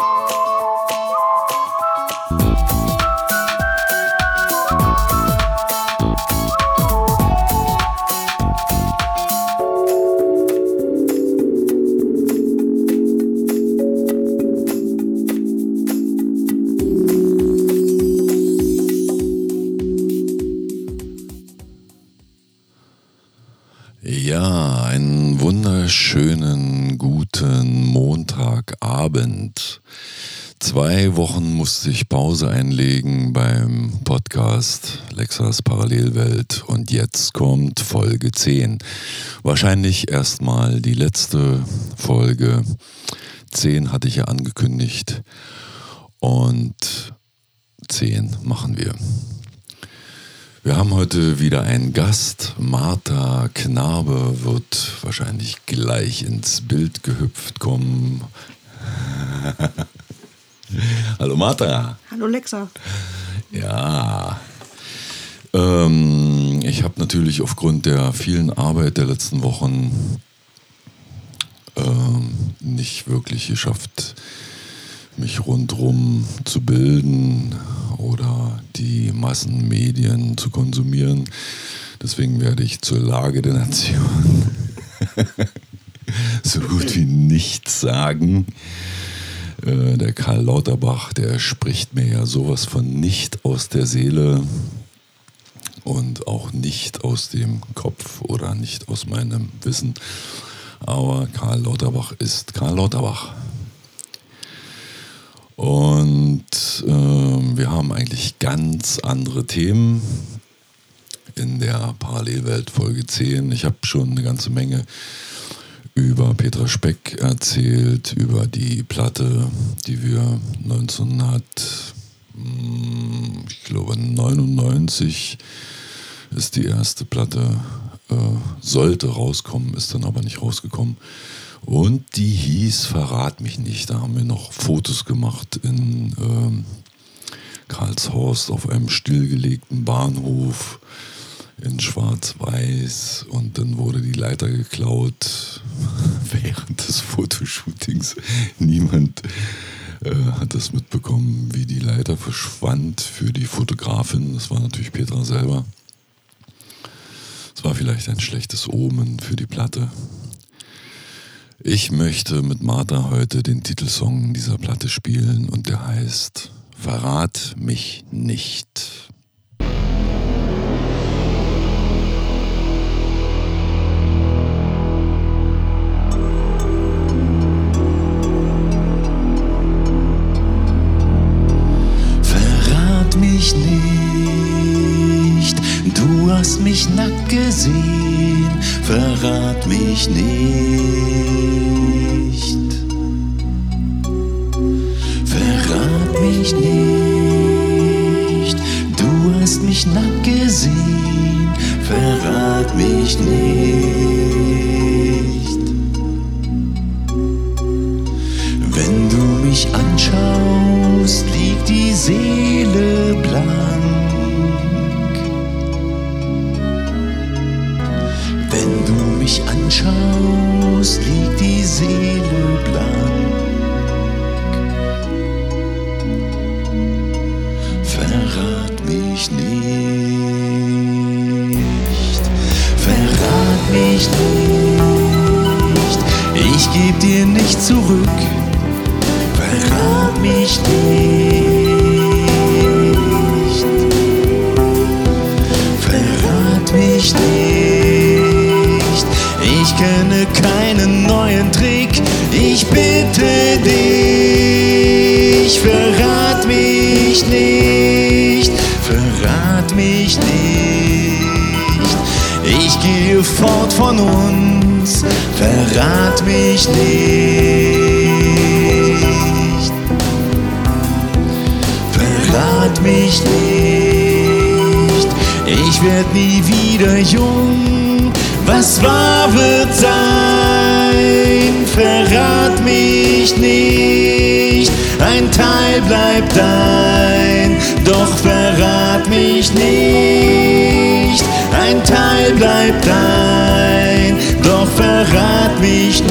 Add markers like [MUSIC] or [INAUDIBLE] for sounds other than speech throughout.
Ja, musste ich Pause einlegen beim Podcast Lexas Parallelwelt und jetzt kommt Folge 10. Wahrscheinlich erstmal die letzte Folge. 10 hatte ich ja angekündigt und 10 machen wir. Wir haben heute wieder einen Gast. Martha Knabe wird wahrscheinlich gleich ins Bild gehüpft kommen. [LAUGHS] [LAUGHS] Hallo Martha. Hallo Lexa. Ja. Ähm, ich habe natürlich aufgrund der vielen Arbeit der letzten Wochen ähm, nicht wirklich geschafft, mich rundherum zu bilden oder die Massenmedien zu konsumieren. Deswegen werde ich zur Lage der Nation [LAUGHS] so gut wie nichts sagen. Äh, der Karl Lauterbach, der spricht mir ja sowas von nicht aus der Seele und auch nicht aus dem Kopf oder nicht aus meinem Wissen. Aber Karl Lauterbach ist Karl Lauterbach. Und äh, wir haben eigentlich ganz andere Themen in der Parallelwelt Folge 10. Ich habe schon eine ganze Menge über Petra Speck erzählt, über die Platte, die wir 1900, hm, ich glaube 99 ist die erste Platte, äh, sollte rauskommen, ist dann aber nicht rausgekommen. Und die hieß Verrat mich nicht. Da haben wir noch Fotos gemacht in ähm, Karlshorst auf einem stillgelegten Bahnhof in Schwarz-Weiß und dann wurde die Leiter geklaut [LAUGHS] während des Fotoshootings. Niemand äh, hat das mitbekommen, wie die Leiter verschwand für die Fotografin. Das war natürlich Petra selber. Es war vielleicht ein schlechtes Omen für die Platte. Ich möchte mit Martha heute den Titelsong dieser Platte spielen und der heißt Verrat mich nicht. Gesehen, verrat mich nicht. Verrat mich nicht, du hast mich nackt gesehen, verrat mich nicht. Von uns, verrat mich nicht, verrat mich nicht, ich werd nie wieder jung, was war wird sein, verrat mich nicht, ein Teil bleibt dein, doch verrat mich nicht, ein Teil bleibt dein, doch verrat mich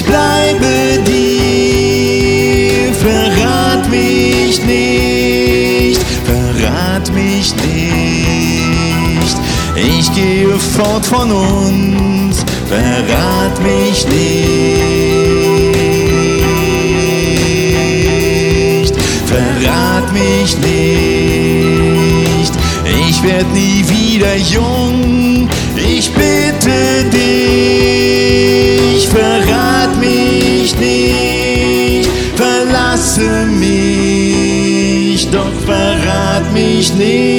Ich bleibe dir. Verrat mich nicht. Verrat mich nicht. Ich gehe fort von uns. Verrat mich nicht. Verrat mich nicht. Ich werd nie wieder jung. Ich bitte dich. Verrat Verlasse mich. Doch verrat mich nicht.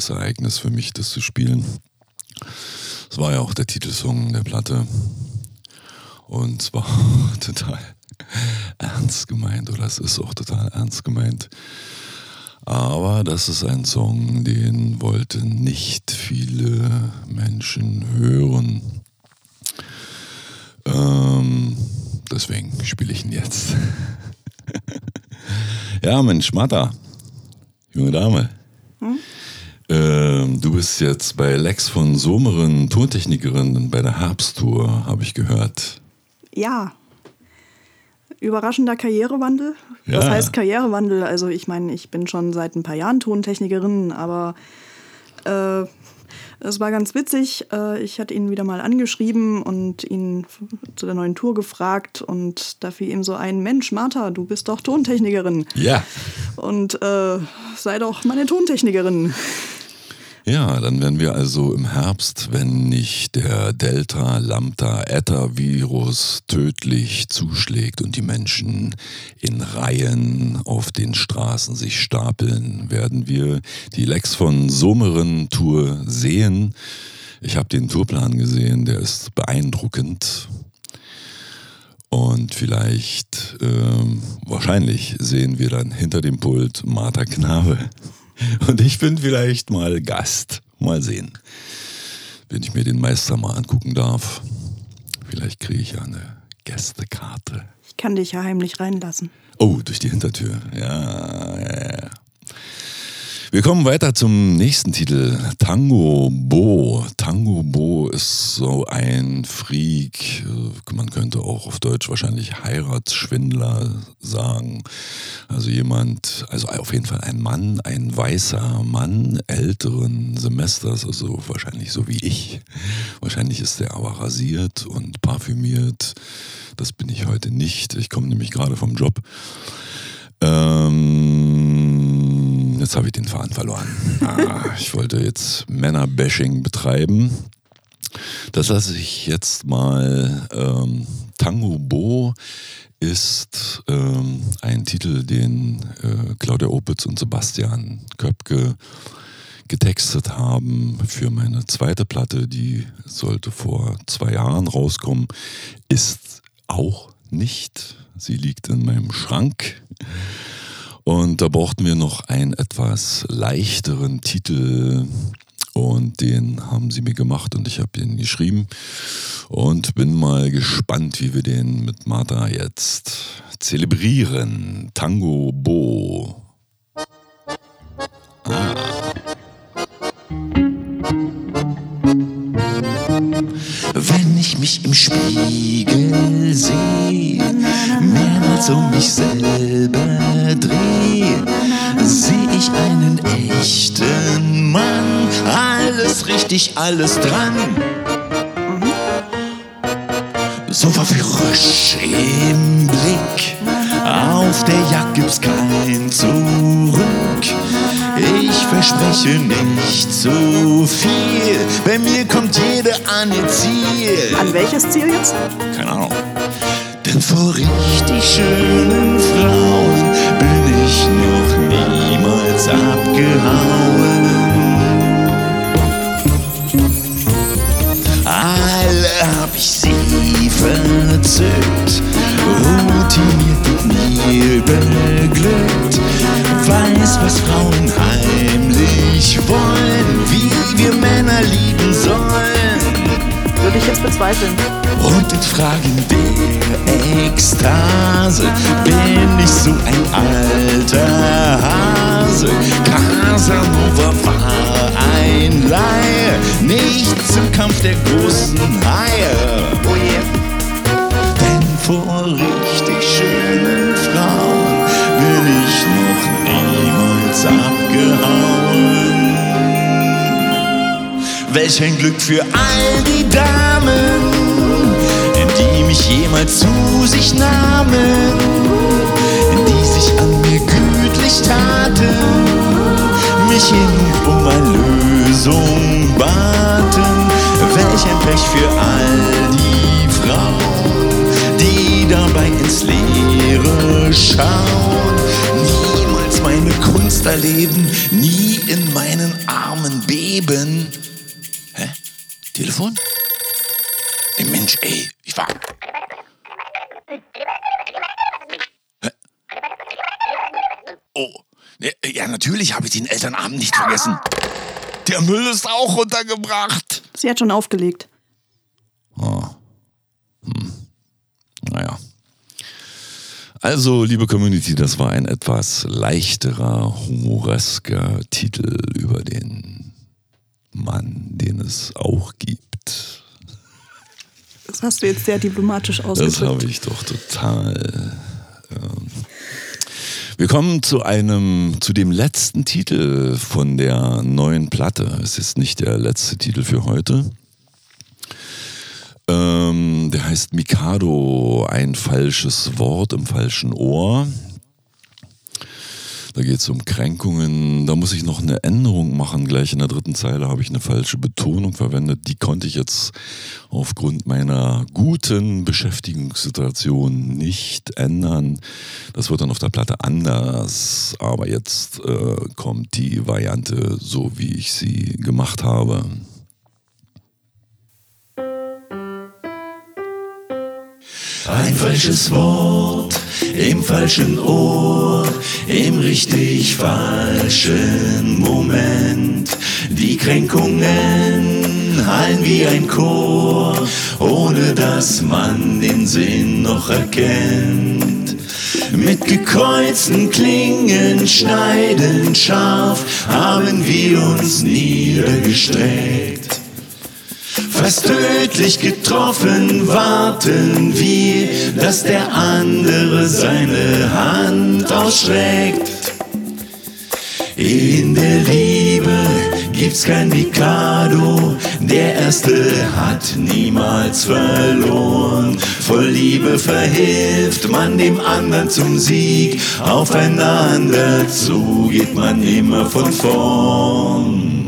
Emotionales Ereignis für mich, das zu spielen. Es war ja auch der Titelsong der Platte. Und zwar [LAUGHS] total ernst gemeint, oder es ist auch total ernst gemeint. Aber das ist ein Song, den wollten nicht viele Menschen hören. Ähm, deswegen spiele ich ihn jetzt. [LAUGHS] ja, Mensch, Martha, junge Dame. Ähm, du bist jetzt bei Lex von Someren, Tontechnikerin bei der Herbsttour, habe ich gehört. Ja. Überraschender Karrierewandel. Was Ja. heißt Karrierewandel? Also ich meine, ich bin schon seit ein paar Jahren Tontechnikerin, aber äh, es war ganz witzig. Äh, ich hatte ihn wieder mal angeschrieben und ihn zu der neuen Tour gefragt und da fiel ihm so ein, Mensch, Martha, du bist doch Tontechnikerin Ja. und äh, sei doch meine Tontechnikerin. Ja, dann werden wir also im Herbst, wenn nicht der Delta, Lambda, Eta Virus tödlich zuschlägt und die Menschen in Reihen auf den Straßen sich stapeln, werden wir die Lex von Someren Tour sehen. Ich habe den Tourplan gesehen, der ist beeindruckend. Und vielleicht, ähm, wahrscheinlich sehen wir dann hinter dem Pult Martha Knabe. Und ich bin vielleicht mal Gast. Mal sehen. Wenn ich mir den Meister mal angucken darf. Vielleicht kriege ich ja eine Gästekarte. Ich kann dich ja heimlich reinlassen. Oh, durch die Hintertür. Ja, ja, ja. Wir kommen weiter zum nächsten Titel. Tango Bo. Tango Bo ist so ein Freak. äh, Man könnte auch auf Deutsch wahrscheinlich Heiratsschwindler sagen. Also jemand, also auf jeden Fall ein Mann, ein weißer Mann älteren Semesters, also wahrscheinlich so wie ich. Wahrscheinlich ist der aber rasiert und parfümiert. Das bin ich heute nicht. Ich komme nämlich gerade vom Job. Ähm, jetzt habe ich den Faden verloren. Ah, ich wollte jetzt Männerbashing betreiben. Das lasse ich jetzt mal. Ähm, Tango Bo ist ähm, ein Titel, den äh, Claudia Opitz und Sebastian Köpke getextet haben für meine zweite Platte, die sollte vor zwei Jahren rauskommen, ist auch nicht. Sie liegt in meinem Schrank. Und da brauchten wir noch einen etwas leichteren Titel. Und den haben sie mir gemacht und ich habe ihn geschrieben. Und bin mal gespannt, wie wir den mit Martha jetzt zelebrieren. Tango Bo. Ah. Mich im Spiegel sehe, mehrmals um mich selber dreh, sehe ich einen echten Mann. Alles richtig, alles dran. So verfrisch im Blick, auf der Jagd gibt's kein Zurück. Ich verspreche nicht zu viel, bei mir kommt jede an ihr Ziel. An welches Ziel jetzt? Keine Ahnung. Denn vor richtig schönen Frauen bin ich noch niemals abgehauen. Alle hab ich sie verzückt, routiniert mit mir beglückt. Weiß, was Frauen heimlich wollen, wie wir Männer lieben sollen. Würde ich jetzt bezweifeln. Und in Fragen der Ekstase bin ich so ein alter Hase. Casanova war ein Laie, nicht zum Kampf der großen Haie. Oh je. Denn vor richtig schönen Frauen bin ich noch niemals abgehauen. Welch ein Glück für all die Damen, mich jemals zu sich nahmen, die sich an mir gütlich taten, mich hin um eine Lösung baten. Welch ein Pech für all die Frauen, die dabei ins Leere schauen, niemals meine Kunst erleben, nie in meinen Armen beben. Hä? Telefon? Mensch, ey, ich war. Oh, ne, ja, natürlich habe ich den Elternabend nicht vergessen. Der Müll ist auch runtergebracht. Sie hat schon aufgelegt. Naja. Also, liebe Community, das war ein etwas leichterer, humoresker Titel über den Mann, den es auch gibt. Das hast du jetzt sehr diplomatisch Das ausgedrückt. habe ich doch total. Ähm. Wir kommen zu einem, zu dem letzten Titel von der neuen Platte. Es ist nicht der letzte Titel für heute. Ähm, der heißt Mikado, ein falsches Wort im falschen Ohr. Da geht es um Kränkungen. Da muss ich noch eine Änderung machen. Gleich in der dritten Zeile habe ich eine falsche Betonung verwendet. Die konnte ich jetzt aufgrund meiner guten Beschäftigungssituation nicht ändern. Das wird dann auf der Platte anders. Aber jetzt äh, kommt die Variante so, wie ich sie gemacht habe. Ein falsches Wort im falschen Ohr, im richtig falschen Moment. Die Kränkungen hallen wie ein Chor, ohne dass man den Sinn noch erkennt. Mit gekreuzten Klingen schneidend scharf haben wir uns niedergestreckt. Fast tödlich getroffen warten wir, dass der andere seine Hand ausstreckt. In der Liebe gibt's kein Mikado, der Erste hat niemals verloren. Voll Liebe verhilft man dem anderen zum Sieg, aufeinander zu geht man immer von vorn.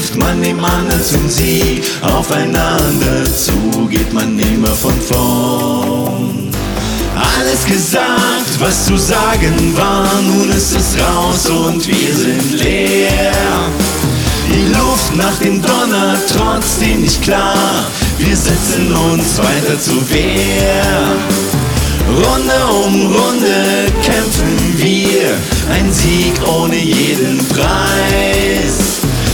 Verhilft man dem anderen zum Sieg. Aufeinander zu geht man immer von vorn. Alles gesagt, was zu sagen war, nun ist es raus und wir sind leer. Die Luft nach dem Donner trotzdem nicht klar. Wir setzen uns weiter zur Wehr. Runde um Runde kämpfen wir, ein Sieg ohne jeden Preis.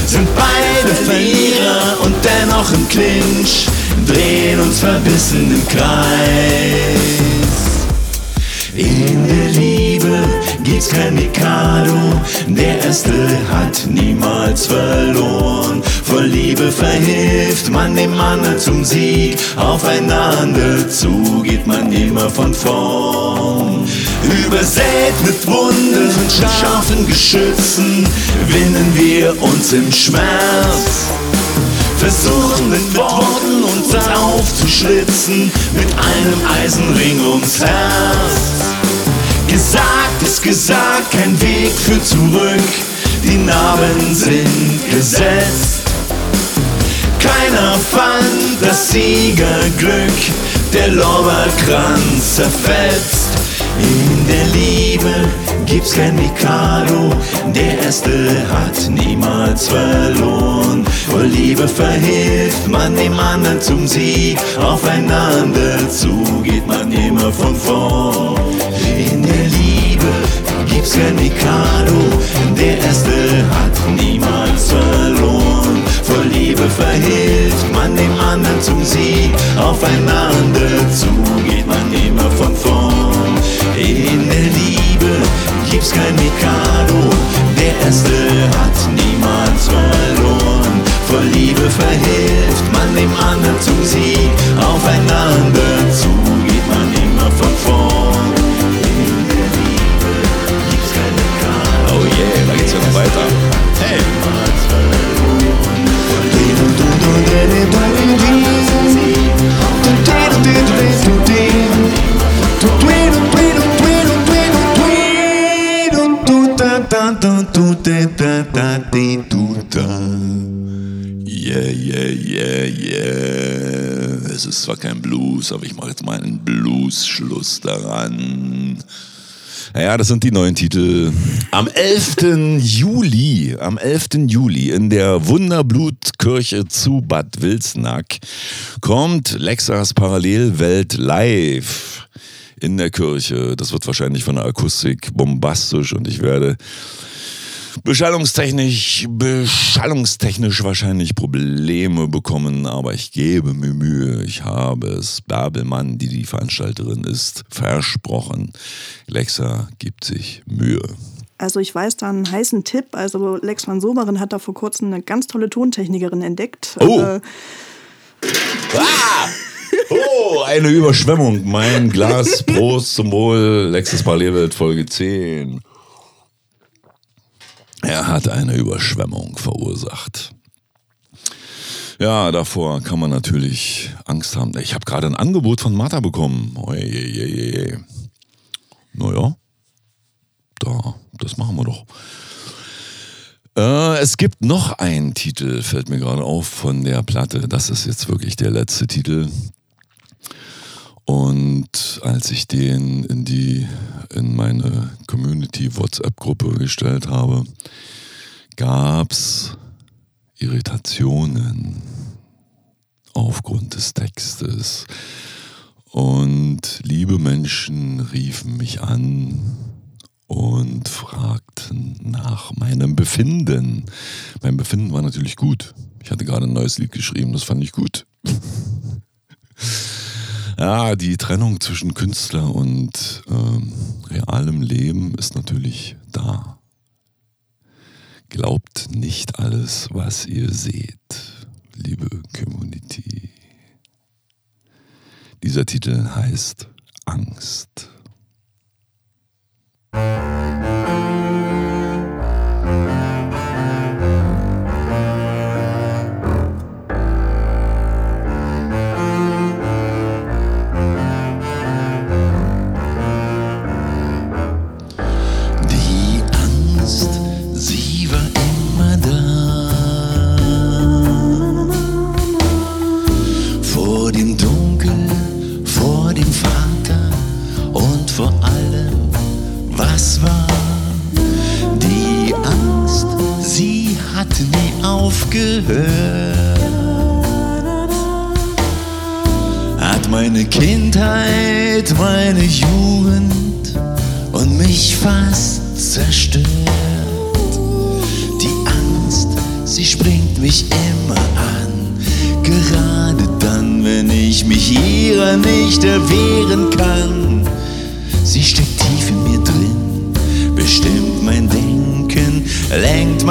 Sind beide Verlierer und dennoch im Clinch, drehen uns verbissen im Kreis. In der Liebe gibt's kein Mikado, der Erste hat niemals verloren. Voll Liebe verhilft man dem anderen zum Sieg, aufeinander zu geht man immer von vorn. Übersät mit Wunden und scharfen Geschützen, winnen wir uns im Schmerz. Versuchen mit Worten uns aufzuschlitzen, mit einem Eisenring ums Herz. Gesagt ist gesagt, kein Weg für zurück, die Narben sind gesetzt. Keiner fand das Siegerglück, der Lorbeerkranz zerfetzt. In der Liebe gibt's kein Mikado, der Erste hat niemals verloren. Voll Liebe verhilft man dem anderen zum Sieg, aufeinander zu geht man immer von vorn. In der Liebe gibt's kein Mikado, der Erste hat niemals verloren. Voll Liebe verhilft man dem anderen zum Sieg, aufeinander zu geht man immer von vorn. Blues, aber ich mache jetzt mal einen Blues-Schluss daran. Naja, das sind die neuen Titel. Am 11. Juli, am 11. Juli in der Wunderblutkirche zu Bad Wilsnack kommt Lexas Parallelwelt live in der Kirche. Das wird wahrscheinlich von der Akustik bombastisch und ich werde beschallungstechnisch, beschallungstechnisch wahrscheinlich Probleme bekommen, aber ich gebe mir Mühe. Ich habe es Bärbelmann, die die Veranstalterin ist, versprochen. Lexa gibt sich Mühe. Also ich weiß da einen heißen Tipp. Also Lex van Soberen hat da vor kurzem eine ganz tolle Tontechnikerin entdeckt. Oh. Äh, Ah! Oh, eine Überschwemmung. Mein Glas. Prost zum Wohl. Lexus Parallelwelt Folge 10. Er hat eine Überschwemmung verursacht. Ja, davor kann man natürlich Angst haben. Ich habe gerade ein Angebot von Martha bekommen. Ojejeje. Naja, da, das machen wir doch. Äh, es gibt noch einen Titel, fällt mir gerade auf, von der Platte. Das ist jetzt wirklich der letzte Titel. Und als ich den in die, in meine Community WhatsApp-Gruppe gestellt habe, gab's Irritationen aufgrund des Textes. Und liebe Menschen riefen mich an und fragten nach meinem Befinden. Mein Befinden war natürlich gut. Ich hatte gerade ein neues Lied geschrieben, das fand ich gut. [LAUGHS] Ja, die Trennung zwischen Künstler und ähm, realem Leben ist natürlich da. Glaubt nicht alles, was ihr seht, liebe Community. Dieser Titel heißt Angst. Die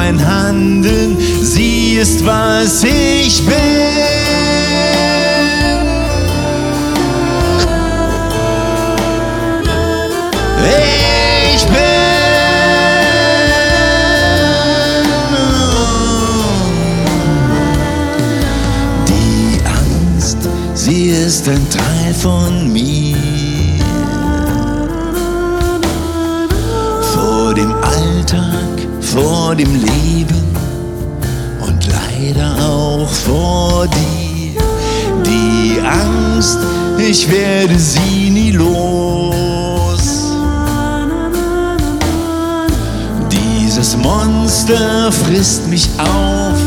mein Handeln, sie ist was ich bin. Ich bin die Angst, sie ist ein Teil von mir. Dem Leben und leider auch vor dir. Die Angst, ich werde sie nie los. Dieses Monster frisst mich auf,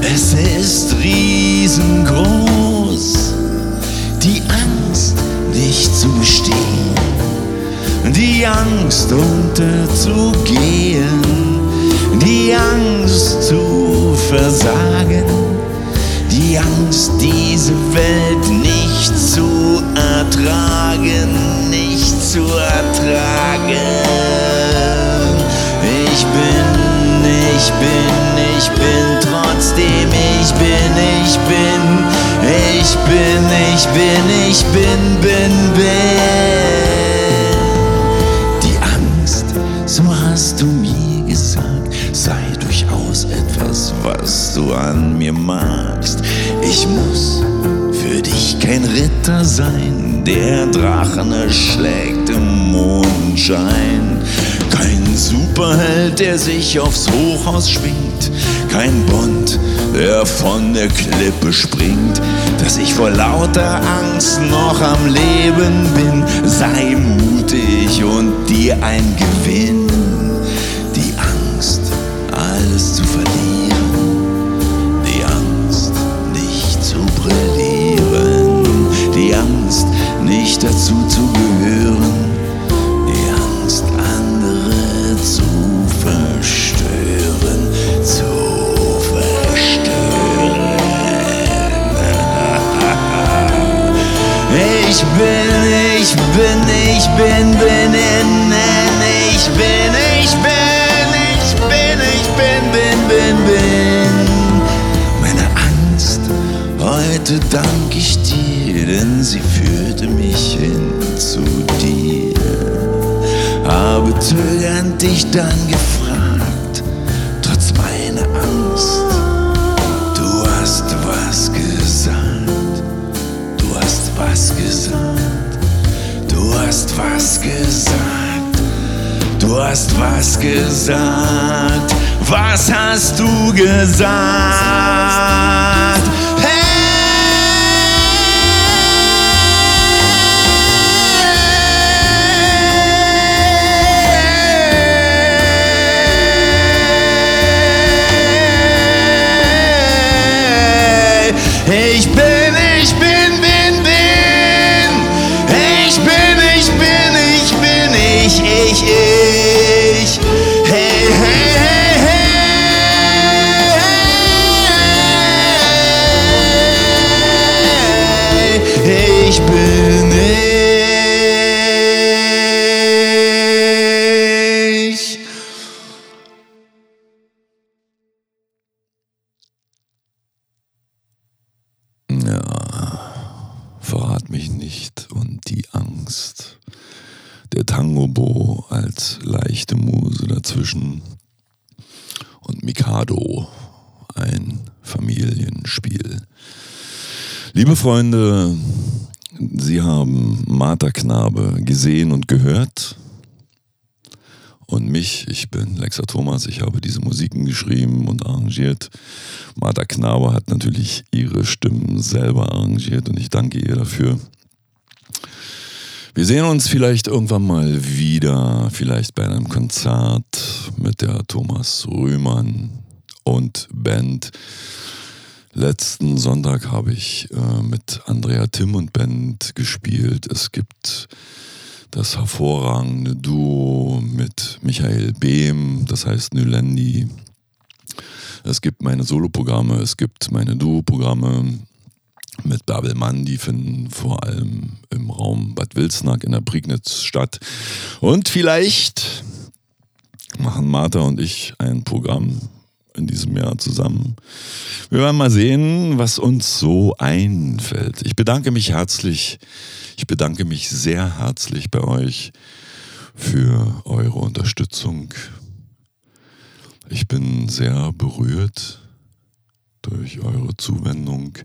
es ist riesengroß. Die Angst, nicht zu bestehen, die Angst unterzugehen, die Angst zu versagen, die Angst, diese Welt nicht zu ertragen, nicht zu ertragen. Ich bin, ich bin, ich bin trotzdem, ich bin, ich bin, ich bin, ich bin, ich bin, bin, bin. Was du an mir magst. Ich muss für dich kein Ritter sein, der Drachen erschlägt im Mondschein. Kein Superheld, der sich aufs Hochhaus schwingt. Kein Bond, der von der Klippe springt. Dass ich vor lauter Angst noch am Leben bin. Sei mutig und dir ein Gewinn. Brillieren. Die Angst, nicht dazu zu gehören. Die Angst, andere zu verstören, zu verstören. Ich bin, ich bin, ich bin, bin heute dank ich dir, denn sie führte mich hin zu dir. Habe zögernd dich dann gefragt, trotz meiner Angst. Du hast was gesagt, du hast was gesagt, du hast was gesagt, du hast was gesagt. Was hast du gesagt? Respeito. Liebe Freunde, Sie haben Martha Knabe gesehen und gehört. Und mich, ich bin Lexa Thomas, ich habe diese Musiken geschrieben und arrangiert. Martha Knabe hat natürlich ihre Stimmen selber arrangiert und ich danke ihr dafür. Wir sehen uns vielleicht irgendwann mal wieder, vielleicht bei einem Konzert mit der Thomas Rühmann und Band. Letzten Sonntag habe ich äh, mit Andrea Tim und Band gespielt. Es gibt das hervorragende Duo mit Michael Behm, das heißt Nylendi. Es gibt meine Soloprogramme, es gibt meine Duo-Programme mit Bärbel Mann, die finden vor allem im Raum Bad Wilsnack in der Prignitz statt. Und vielleicht machen Martha und ich ein Programm in diesem Jahr zusammen. Wir werden mal sehen, was uns so einfällt. Ich bedanke mich herzlich, ich bedanke mich sehr herzlich bei euch für eure Unterstützung. Ich bin sehr berührt durch eure Zuwendung.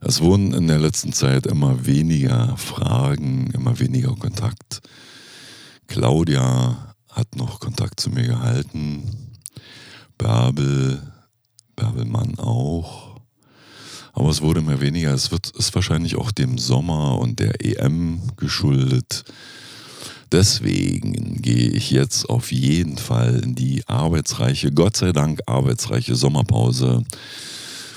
Es wurden in der letzten Zeit immer weniger Fragen, immer weniger Kontakt. Claudia hat noch Kontakt zu mir gehalten. Bärbel, Bärbelmann auch. Aber es wurde immer weniger. Es wird, ist wahrscheinlich auch dem Sommer und der EM geschuldet. Deswegen gehe ich jetzt auf jeden Fall in die arbeitsreiche, Gott sei Dank arbeitsreiche Sommerpause.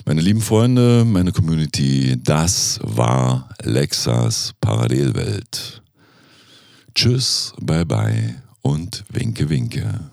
Meine lieben Freunde, meine Community, das war Lexas Parallelwelt. Tschüss, bye bye und winke winke.